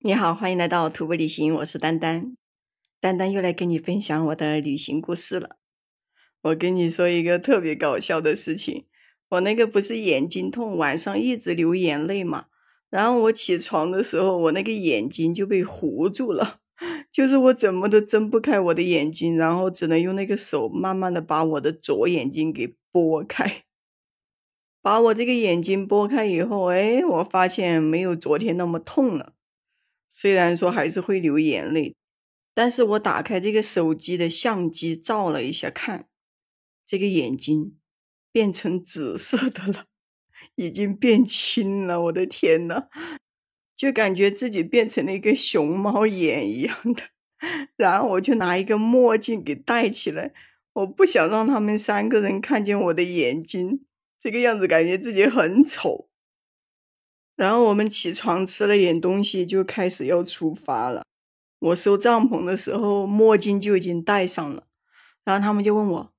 你好，欢迎来到徒步旅行，我是丹丹。丹丹又来跟你分享我的旅行故事了。我跟你说一个特别搞笑的事情，我那个不是眼睛痛，晚上一直流眼泪嘛。然后我起床的时候，我那个眼睛就被糊住了，就是我怎么都睁不开我的眼睛，然后只能用那个手慢慢的把我的左眼睛给拨开。把我这个眼睛拨开以后，哎，我发现没有昨天那么痛了。虽然说还是会流眼泪，但是我打开这个手机的相机照了一下，看这个眼睛变成紫色的了，已经变青了。我的天呐，就感觉自己变成了一个熊猫眼一样的。然后我就拿一个墨镜给戴起来，我不想让他们三个人看见我的眼睛，这个样子感觉自己很丑。然后我们起床吃了点东西，就开始要出发了。我收帐篷的时候，墨镜就已经戴上了。然后他们就问我：“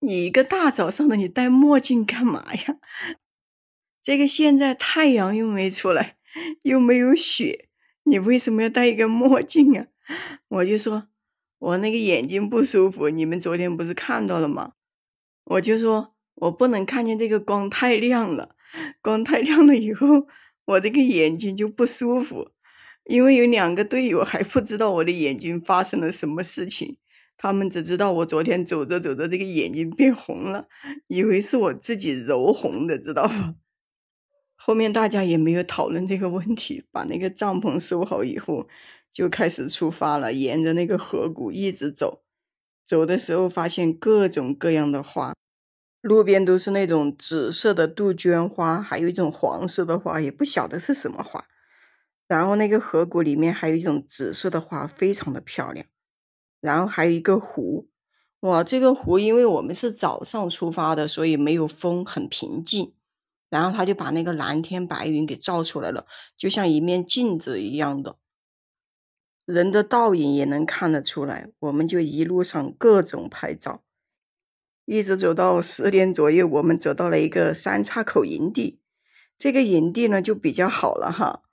你一个大早上的，你戴墨镜干嘛呀？这个现在太阳又没出来，又没有雪，你为什么要戴一个墨镜啊？”我就说：“我那个眼睛不舒服，你们昨天不是看到了吗？”我就说：“我不能看见这个光太亮了，光太亮了以后。”我这个眼睛就不舒服，因为有两个队友还不知道我的眼睛发生了什么事情，他们只知道我昨天走着走着这个眼睛变红了，以为是我自己揉红的，知道吧？后面大家也没有讨论这个问题，把那个帐篷收好以后，就开始出发了，沿着那个河谷一直走，走的时候发现各种各样的花。路边都是那种紫色的杜鹃花，还有一种黄色的花，也不晓得是什么花。然后那个河谷里面还有一种紫色的花，非常的漂亮。然后还有一个湖，哇，这个湖因为我们是早上出发的，所以没有风，很平静。然后他就把那个蓝天白云给照出来了，就像一面镜子一样的，人的倒影也能看得出来。我们就一路上各种拍照。一直走到十点左右，我们走到了一个三岔口营地。这个营地呢就比较好了哈，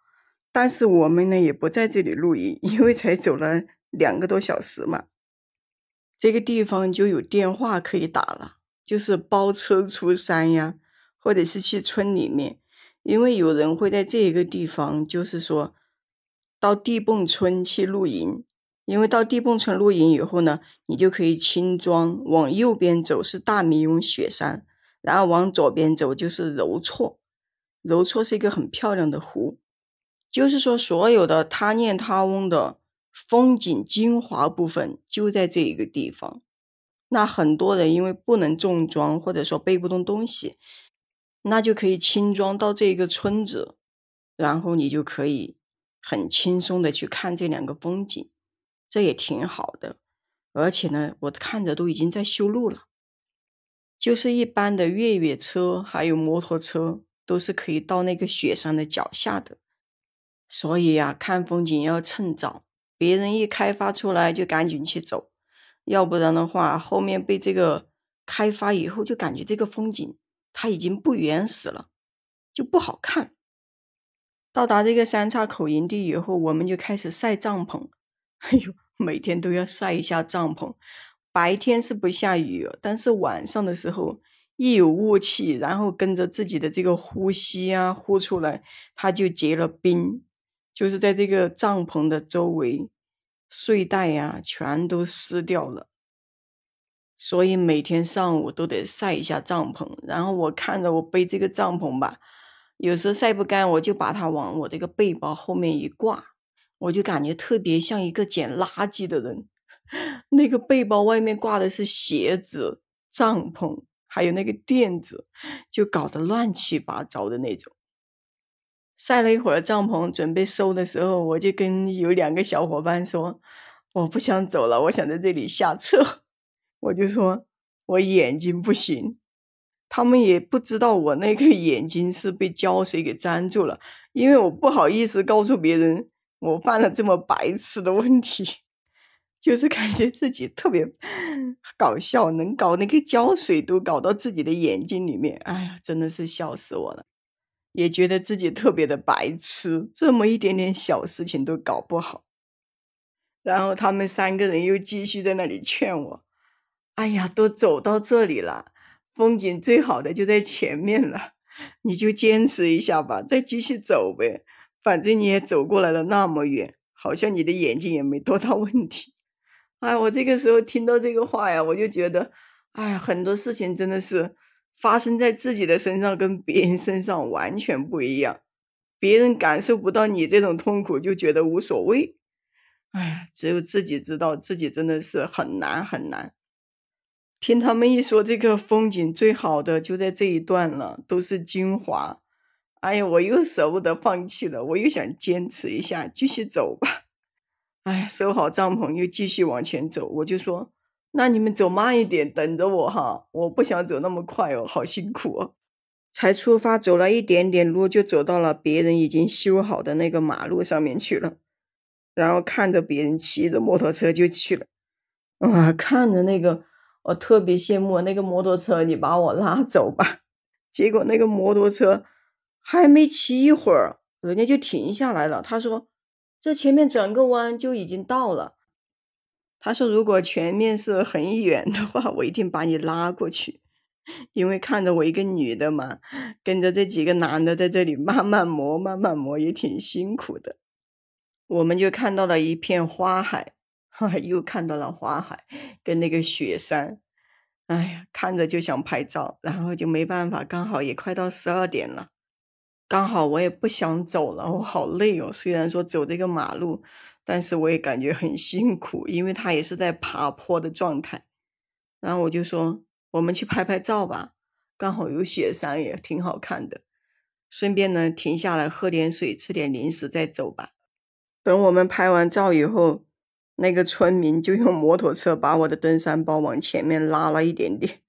但是我们呢也不在这里露营，因为才走了两个多小时嘛。这个地方就有电话可以打了，就是包车出山呀，或者是去村里面，因为有人会在这个地方，就是说到地泵村去露营。因为到地泵村露营以后呢，你就可以轻装，往右边走是大明永雪山，然后往左边走就是柔措。柔措是一个很漂亮的湖，就是说所有的他念他翁的风景精华部分就在这一个地方。那很多人因为不能重装或者说背不动东西，那就可以轻装到这个村子，然后你就可以很轻松的去看这两个风景。这也挺好的，而且呢，我看着都已经在修路了。就是一般的越野车还有摩托车都是可以到那个雪山的脚下的。所以呀，看风景要趁早，别人一开发出来就赶紧去走，要不然的话，后面被这个开发以后，就感觉这个风景它已经不原始了，就不好看。到达这个三岔口营地以后，我们就开始晒帐篷。哎呦，每天都要晒一下帐篷。白天是不下雨，但是晚上的时候一有雾气，然后跟着自己的这个呼吸啊呼出来，它就结了冰，就是在这个帐篷的周围，睡袋呀全都湿掉了。所以每天上午都得晒一下帐篷。然后我看着我背这个帐篷吧，有时候晒不干，我就把它往我这个背包后面一挂。我就感觉特别像一个捡垃圾的人，那个背包外面挂的是鞋子、帐篷，还有那个垫子，就搞得乱七八糟的那种。晒了一会儿帐篷，准备收的时候，我就跟有两个小伙伴说：“我不想走了，我想在这里下车。”我就说：“我眼睛不行。”他们也不知道我那个眼睛是被胶水给粘住了，因为我不好意思告诉别人。我犯了这么白痴的问题，就是感觉自己特别搞笑，能搞那个胶水都搞到自己的眼睛里面，哎呀，真的是笑死我了。也觉得自己特别的白痴，这么一点点小事情都搞不好。然后他们三个人又继续在那里劝我：“哎呀，都走到这里了，风景最好的就在前面了，你就坚持一下吧，再继续走呗。反正你也走过来了那么远，好像你的眼睛也没多大问题。”哎，我这个时候听到这个话呀，我就觉得，哎，很多事情真的是发生在自己的身上，跟别人身上完全不一样。别人感受不到你这种痛苦，就觉得无所谓。哎，只有自己知道，自己真的是很难很难。听他们一说，这个风景最好的就在这一段了，都是精华。哎呀，我又舍不得放弃了，我又想坚持一下，继续走吧。哎，收好帐篷，又继续往前走。我就说，那你们走慢一点，等着我哈，我不想走那么快哦，好辛苦哦。才出发，走了一点点路，就走到了别人已经修好的那个马路上面去了。然后看着别人骑着摩托车就去了，哇，看着那个我特别羡慕那个摩托车，你把我拉走吧。结果那个摩托车还没骑一会儿，人家就停下来了。他说：“这前面转个弯就已经到了。”他说：“如果前面是很远的话，我一定把你拉过去，因为看着我一个女的嘛，跟着这几个男的在这里慢慢磨，慢慢磨也挺辛苦的。”我们就看到了一片花海，哈，又看到了花海跟那个雪山，哎呀，看着就想拍照，然后就没办法，刚好也快到十二点了，刚好我也不想走了，我好累哦。虽然说走这个马路，但是我也感觉很辛苦，因为它也是在爬坡的状态。然后我就说，我们去拍拍照吧，刚好有雪山也挺好看的，顺便呢停下来喝点水，吃点零食再走吧。等我们拍完照以后，那个村民就用摩托车把我的登山包往前面拉了一点点，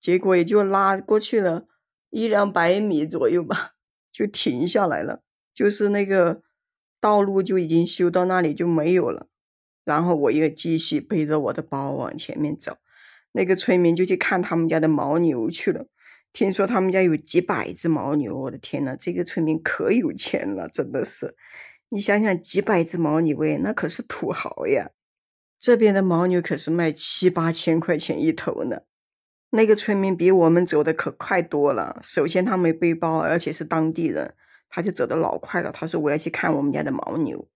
结果也就拉过去了一两百米左右吧，就停下来了。就是那个道路就已经修到那里就没有了。然后我又继续背着我的包往前面走，那个村民就去看他们家的牦牛去了。听说他们家有几百只牦牛，我的天呐，这个村民可有钱了，真的是。你想想，几百只牦牛喂，那可是土豪呀！这边的牦牛可是卖七八千块钱一头呢。那个村民比我们走的可快多了。首先他没背包，而且是当地人，他就走的老快了。他说我要去看我们家的牦牛。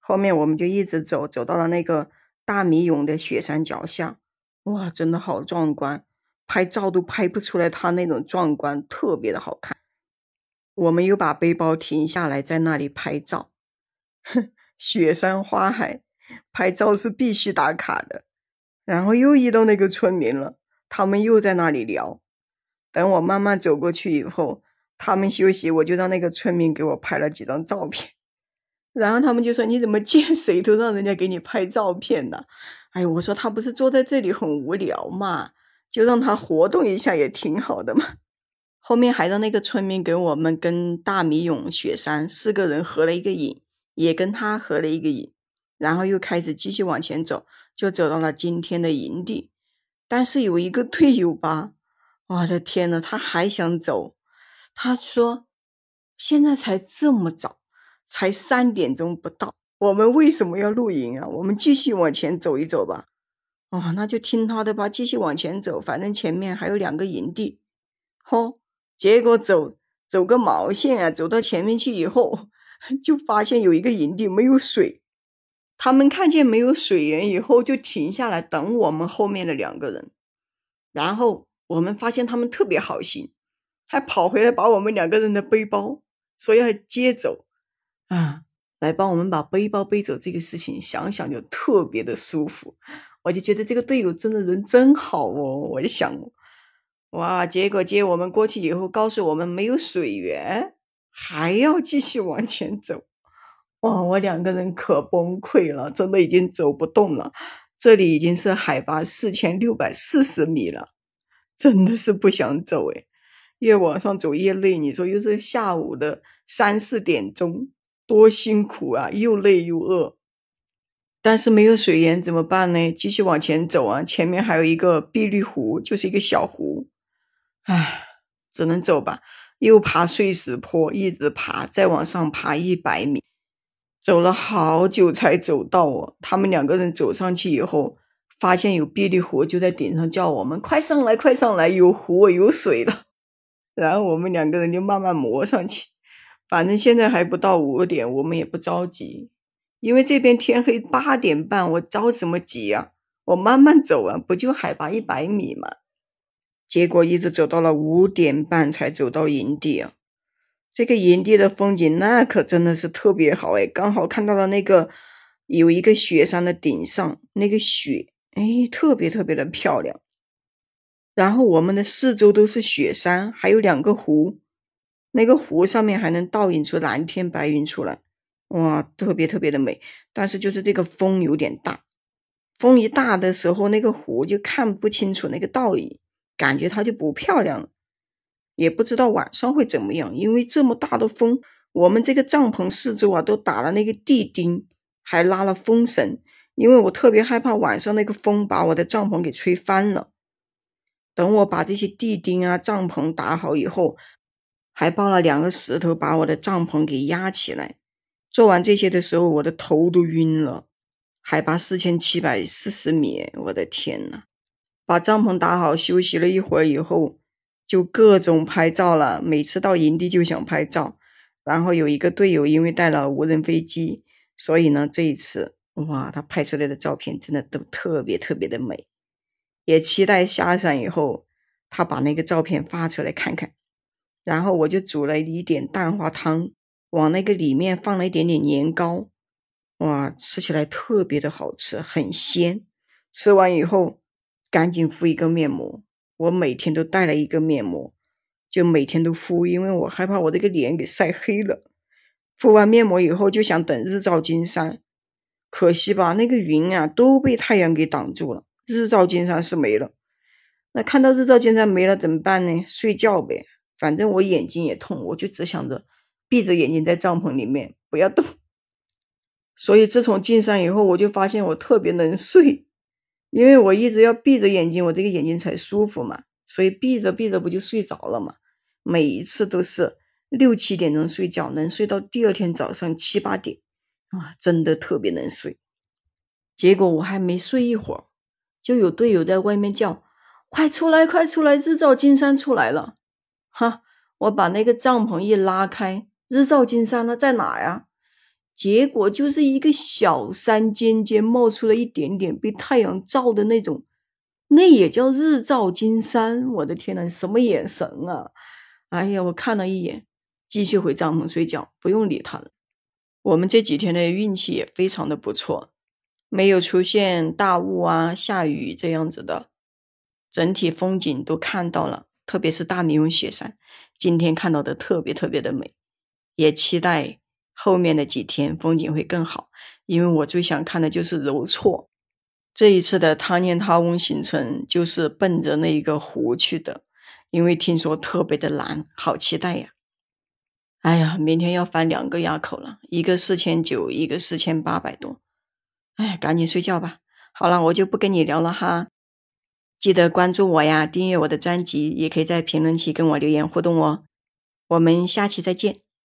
后面我们就一直走，走到了那个大米涌的雪山脚下，哇，真的好壮观，拍照都拍不出来它那种壮观，特别的好看。我们又把背包停下来，在那里拍照。哼，雪山花海，拍照是必须打卡的。然后又遇到那个村民了，他们又在那里聊。等我慢慢走过去以后，他们休息，我就让那个村民给我拍了几张照片。然后他们就说：“你怎么见谁都让人家给你拍照片呢？”哎，我说他不是坐在这里很无聊嘛，就让他活动一下也挺好的嘛。后面还让那个村民给我们跟大米涌雪山四个人合了一个影。也跟他合了一个影，然后又开始继续往前走，就走到了今天的营地。但是有一个队友吧，我的天呐，他还想走。他说：“现在才这么早，才三点钟不到，我们为什么要露营啊？我们继续往前走一走吧。”哦，那就听他的吧，继续往前走，反正前面还有两个营地。嚯，结果走走个毛线啊！走到前面去以后。就发现有一个营地没有水，他们看见没有水源以后，就停下来等我们后面的两个人。然后我们发现他们特别好心，还跑回来把我们两个人的背包说要接走啊，来帮我们把背包背走。这个事情想想就特别的舒服，我就觉得这个队友真的人真好哦。我就想，哇，结果接我们过去以后，告诉我们没有水源。还要继续往前走，哇！我两个人可崩溃了，真的已经走不动了。这里已经是海拔四千六百四十米了，真的是不想走诶越往上走越累。你说又是下午的三四点钟，多辛苦啊！又累又饿，但是没有水源怎么办呢？继续往前走啊！前面还有一个碧绿湖，就是一个小湖，唉，只能走吧。又爬碎石坡，一直爬，再往上爬一百米，走了好久才走到哦。他们两个人走上去以后，发现有霹雳虎就在顶上叫我们：“快上来，快上来，有湖有水了。”然后我们两个人就慢慢磨上去。反正现在还不到五点，我们也不着急，因为这边天黑八点半，我着什么急啊？我慢慢走啊，不就海拔一百米吗？结果一直走到了五点半才走到营地啊。这个营地的风景那可真的是特别好哎，刚好看到了那个有一个雪山的顶上那个雪，哎，特别特别的漂亮。然后我们的四周都是雪山，还有两个湖。那个湖上面还能倒映出蓝天白云出来，哇，特别特别的美。但是就是这个风有点大，风一大的时候，那个湖就看不清楚那个倒影，感觉它就不漂亮了。也不知道晚上会怎么样，因为这么大的风，我们这个帐篷四周啊都打了那个地钉，还拉了风绳，因为我特别害怕晚上那个风把我的帐篷给吹翻了。等我把这些地钉啊、帐篷打好以后。还抱了两个石头，把我的帐篷给压起来。做完这些的时候，我的头都晕了。海拔四千七百四十米，我的天呐！把帐篷打好，休息了一会儿以后，就各种拍照了。每次到营地就想拍照。然后有一个队友因为带了无人飞机，所以呢，这一次哇，他拍出来的照片真的都特别特别的美。也期待下山以后，他把那个照片发出来看看。然后我就煮了一点蛋花汤，往那个里面放了一点点年糕，哇，吃起来特别的好吃，很鲜。吃完以后，赶紧敷一个面膜。我每天都带了一个面膜，就每天都敷，因为我害怕我这个脸给晒黑了。敷完面膜以后，就想等日照金山，可惜吧，那个云啊都被太阳给挡住了，日照金山是没了。那看到日照金山没了怎么办呢？睡觉呗。反正我眼睛也痛，我就只想着闭着眼睛在帐篷里面不要动。所以自从进山以后，我就发现我特别能睡，因为我一直要闭着眼睛，我这个眼睛才舒服嘛。所以闭着闭着不就睡着了嘛？每一次都是六七点钟睡觉，能睡到第二天早上七八点，啊，真的特别能睡。结果我还没睡一会儿，就有队友在外面叫：“快出来，快出来，日照金山出来了！”哈！我把那个帐篷一拉开，日照金山呢在哪呀？结果就是一个小山尖尖冒出了一点点被太阳照的那种，那也叫日照金山？我的天呐，什么眼神啊！哎呀，我看了一眼，继续回帐篷睡觉，不用理他了。我们这几天的运气也非常的不错，没有出现大雾啊、下雨这样子的，整体风景都看到了。特别是大明永雪山，今天看到的特别特别的美，也期待后面的几天风景会更好。因为我最想看的就是柔措。这一次的汤念他翁行程就是奔着那一个湖去的，因为听说特别的蓝，好期待呀！哎呀，明天要翻两个垭口了，一个四千九，一个四千八百多。哎，赶紧睡觉吧。好了，我就不跟你聊了哈。记得关注我呀，订阅我的专辑，也可以在评论区跟我留言互动哦。我们下期再见。